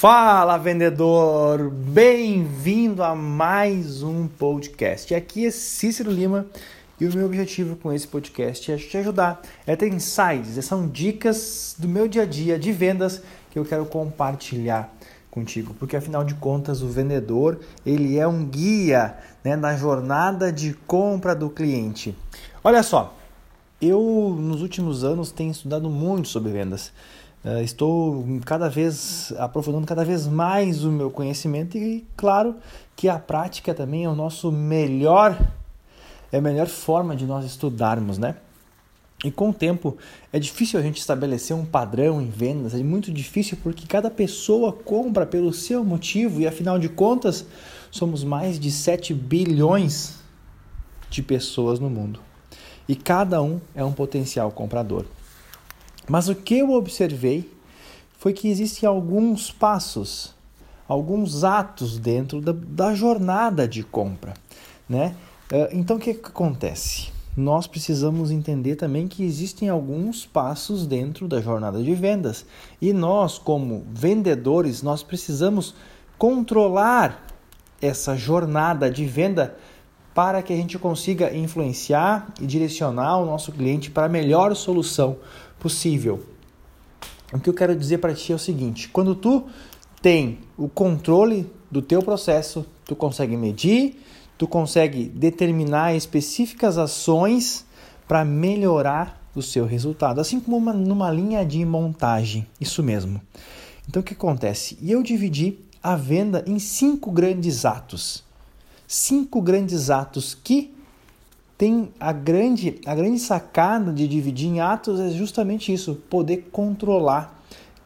Fala vendedor, bem-vindo a mais um podcast. Aqui é Cícero Lima e o meu objetivo com esse podcast é te ajudar, é ter insights, são dicas do meu dia a dia de vendas que eu quero compartilhar contigo, porque afinal de contas o vendedor ele é um guia né, na jornada de compra do cliente. Olha só, eu nos últimos anos tenho estudado muito sobre vendas. Uh, estou cada vez aprofundando cada vez mais o meu conhecimento e claro que a prática também é o nosso melhor é a melhor forma de nós estudarmos, né? E com o tempo é difícil a gente estabelecer um padrão em vendas, é muito difícil porque cada pessoa compra pelo seu motivo e afinal de contas somos mais de 7 bilhões de pessoas no mundo. E cada um é um potencial comprador. Mas o que eu observei foi que existem alguns passos, alguns atos dentro da, da jornada de compra, né? Eh, então o que, que acontece? Nós precisamos entender também que existem alguns passos dentro da jornada de vendas e nós, como vendedores, nós precisamos controlar essa jornada de venda para que a gente consiga influenciar e direcionar o nosso cliente para a melhor solução possível. O que eu quero dizer para ti é o seguinte: quando tu tem o controle do teu processo, tu consegue medir, tu consegue determinar específicas ações para melhorar o seu resultado, assim como uma, numa linha de montagem, isso mesmo. Então o que acontece? E eu dividi a venda em cinco grandes atos. Cinco grandes atos que tem a grande, a grande sacada de dividir em atos é justamente isso, poder controlar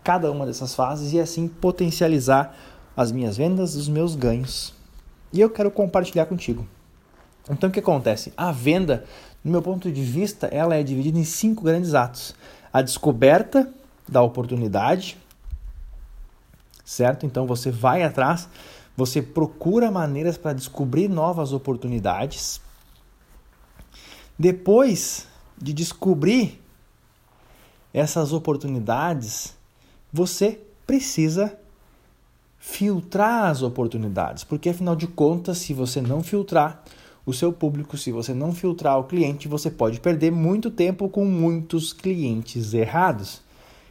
cada uma dessas fases e assim potencializar as minhas vendas, os meus ganhos. E eu quero compartilhar contigo. Então o que acontece? A venda, no meu ponto de vista, ela é dividida em cinco grandes atos. A descoberta da oportunidade, certo? Então você vai atrás, você procura maneiras para descobrir novas oportunidades, depois de descobrir essas oportunidades, você precisa filtrar as oportunidades, porque afinal de contas, se você não filtrar o seu público, se você não filtrar o cliente, você pode perder muito tempo com muitos clientes errados.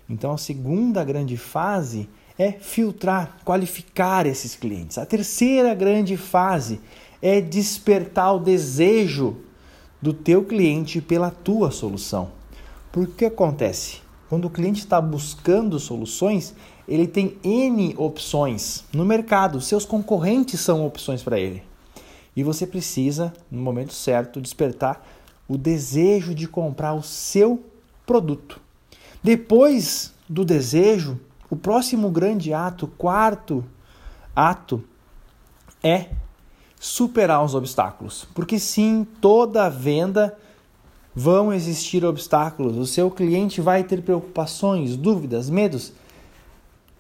Então, a segunda grande fase é filtrar, qualificar esses clientes. A terceira grande fase é despertar o desejo do teu cliente pela tua solução. Porque que acontece? Quando o cliente está buscando soluções, ele tem N opções no mercado, seus concorrentes são opções para ele. E você precisa, no momento certo, despertar o desejo de comprar o seu produto. Depois do desejo, o próximo grande ato, quarto ato, é superar os obstáculos. Porque sim, toda venda vão existir obstáculos. O seu cliente vai ter preocupações, dúvidas, medos.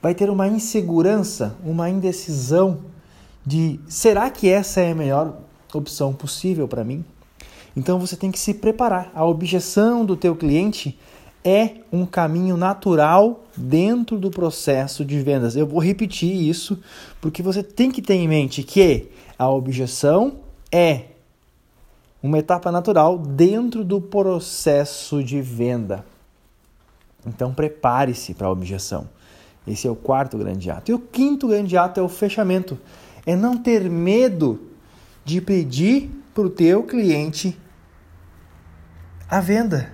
Vai ter uma insegurança, uma indecisão de será que essa é a melhor opção possível para mim? Então você tem que se preparar. A objeção do teu cliente é um caminho natural dentro do processo de vendas. Eu vou repetir isso porque você tem que ter em mente que a objeção é uma etapa natural dentro do processo de venda. Então prepare-se para a objeção. Esse é o quarto grande ato. E o quinto grande ato é o fechamento. É não ter medo de pedir para o teu cliente a venda.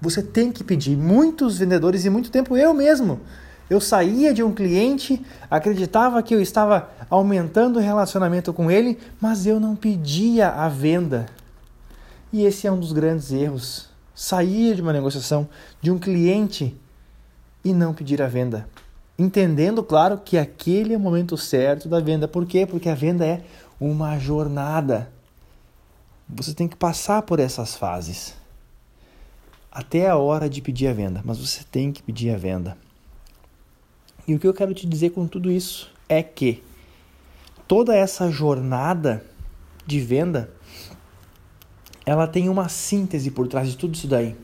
Você tem que pedir. Muitos vendedores e muito tempo eu mesmo. Eu saía de um cliente, acreditava que eu estava aumentando o relacionamento com ele, mas eu não pedia a venda. E esse é um dos grandes erros. Sair de uma negociação de um cliente e não pedir a venda. Entendendo, claro, que aquele é o momento certo da venda. Por quê? Porque a venda é uma jornada. Você tem que passar por essas fases até a hora de pedir a venda, mas você tem que pedir a venda. E o que eu quero te dizer com tudo isso é que toda essa jornada de venda ela tem uma síntese por trás de tudo isso daí.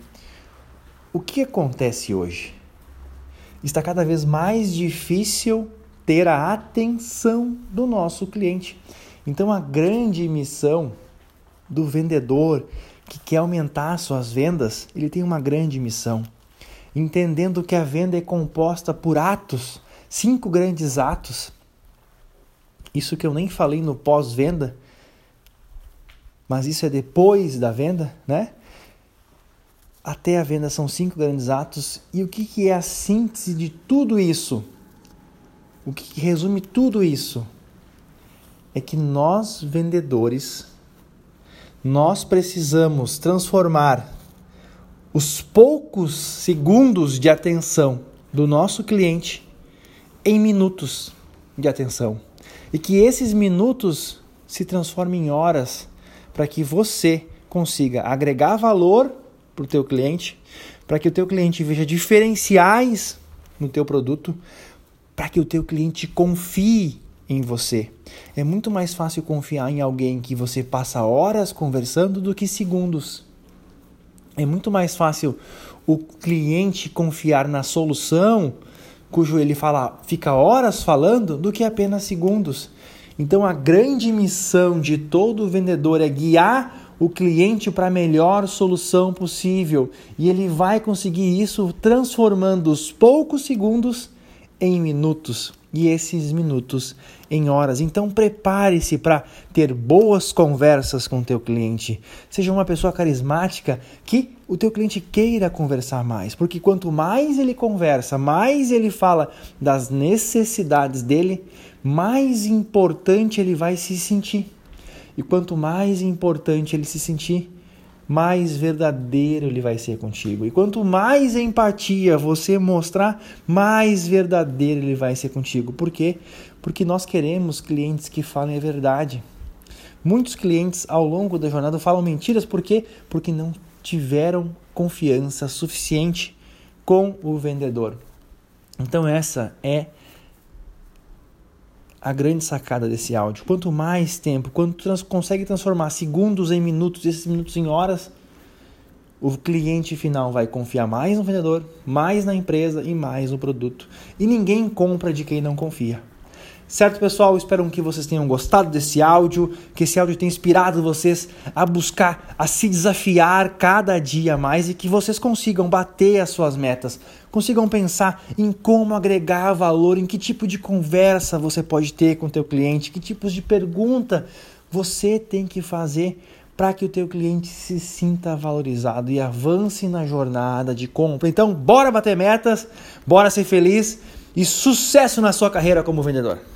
O que acontece hoje? Está cada vez mais difícil ter a atenção do nosso cliente. Então, a grande missão do vendedor que quer aumentar suas vendas, ele tem uma grande missão. Entendendo que a venda é composta por atos, cinco grandes atos. Isso que eu nem falei no pós-venda, mas isso é depois da venda, né? Até a venda são cinco grandes atos. E o que, que é a síntese de tudo isso? O que, que resume tudo isso? É que nós, vendedores, nós precisamos transformar os poucos segundos de atenção do nosso cliente em minutos de atenção. E que esses minutos se transformem em horas para que você consiga agregar valor para o teu cliente, para que o teu cliente veja diferenciais no teu produto, para que o teu cliente confie em você. É muito mais fácil confiar em alguém que você passa horas conversando do que segundos. É muito mais fácil o cliente confiar na solução cujo ele fala, fica horas falando do que apenas segundos. Então a grande missão de todo vendedor é guiar o cliente para a melhor solução possível, e ele vai conseguir isso transformando os poucos segundos em minutos e esses minutos em horas. Então prepare-se para ter boas conversas com o teu cliente. Seja uma pessoa carismática que o teu cliente queira conversar mais, porque quanto mais ele conversa, mais ele fala das necessidades dele, mais importante ele vai se sentir. E quanto mais importante ele se sentir, mais verdadeiro ele vai ser contigo. E quanto mais empatia você mostrar, mais verdadeiro ele vai ser contigo. Por quê? Porque nós queremos clientes que falem a verdade. Muitos clientes ao longo da jornada falam mentiras, por quê? Porque não tiveram confiança suficiente com o vendedor. Então essa é a grande sacada desse áudio. Quanto mais tempo, quando trans consegue transformar segundos em minutos, esses minutos em horas, o cliente final vai confiar mais no vendedor, mais na empresa e mais no produto. E ninguém compra de quem não confia. Certo, pessoal? Espero que vocês tenham gostado desse áudio, que esse áudio tenha inspirado vocês a buscar, a se desafiar cada dia mais e que vocês consigam bater as suas metas, consigam pensar em como agregar valor, em que tipo de conversa você pode ter com o teu cliente, que tipos de pergunta você tem que fazer para que o teu cliente se sinta valorizado e avance na jornada de compra. Então, bora bater metas, bora ser feliz e sucesso na sua carreira como vendedor.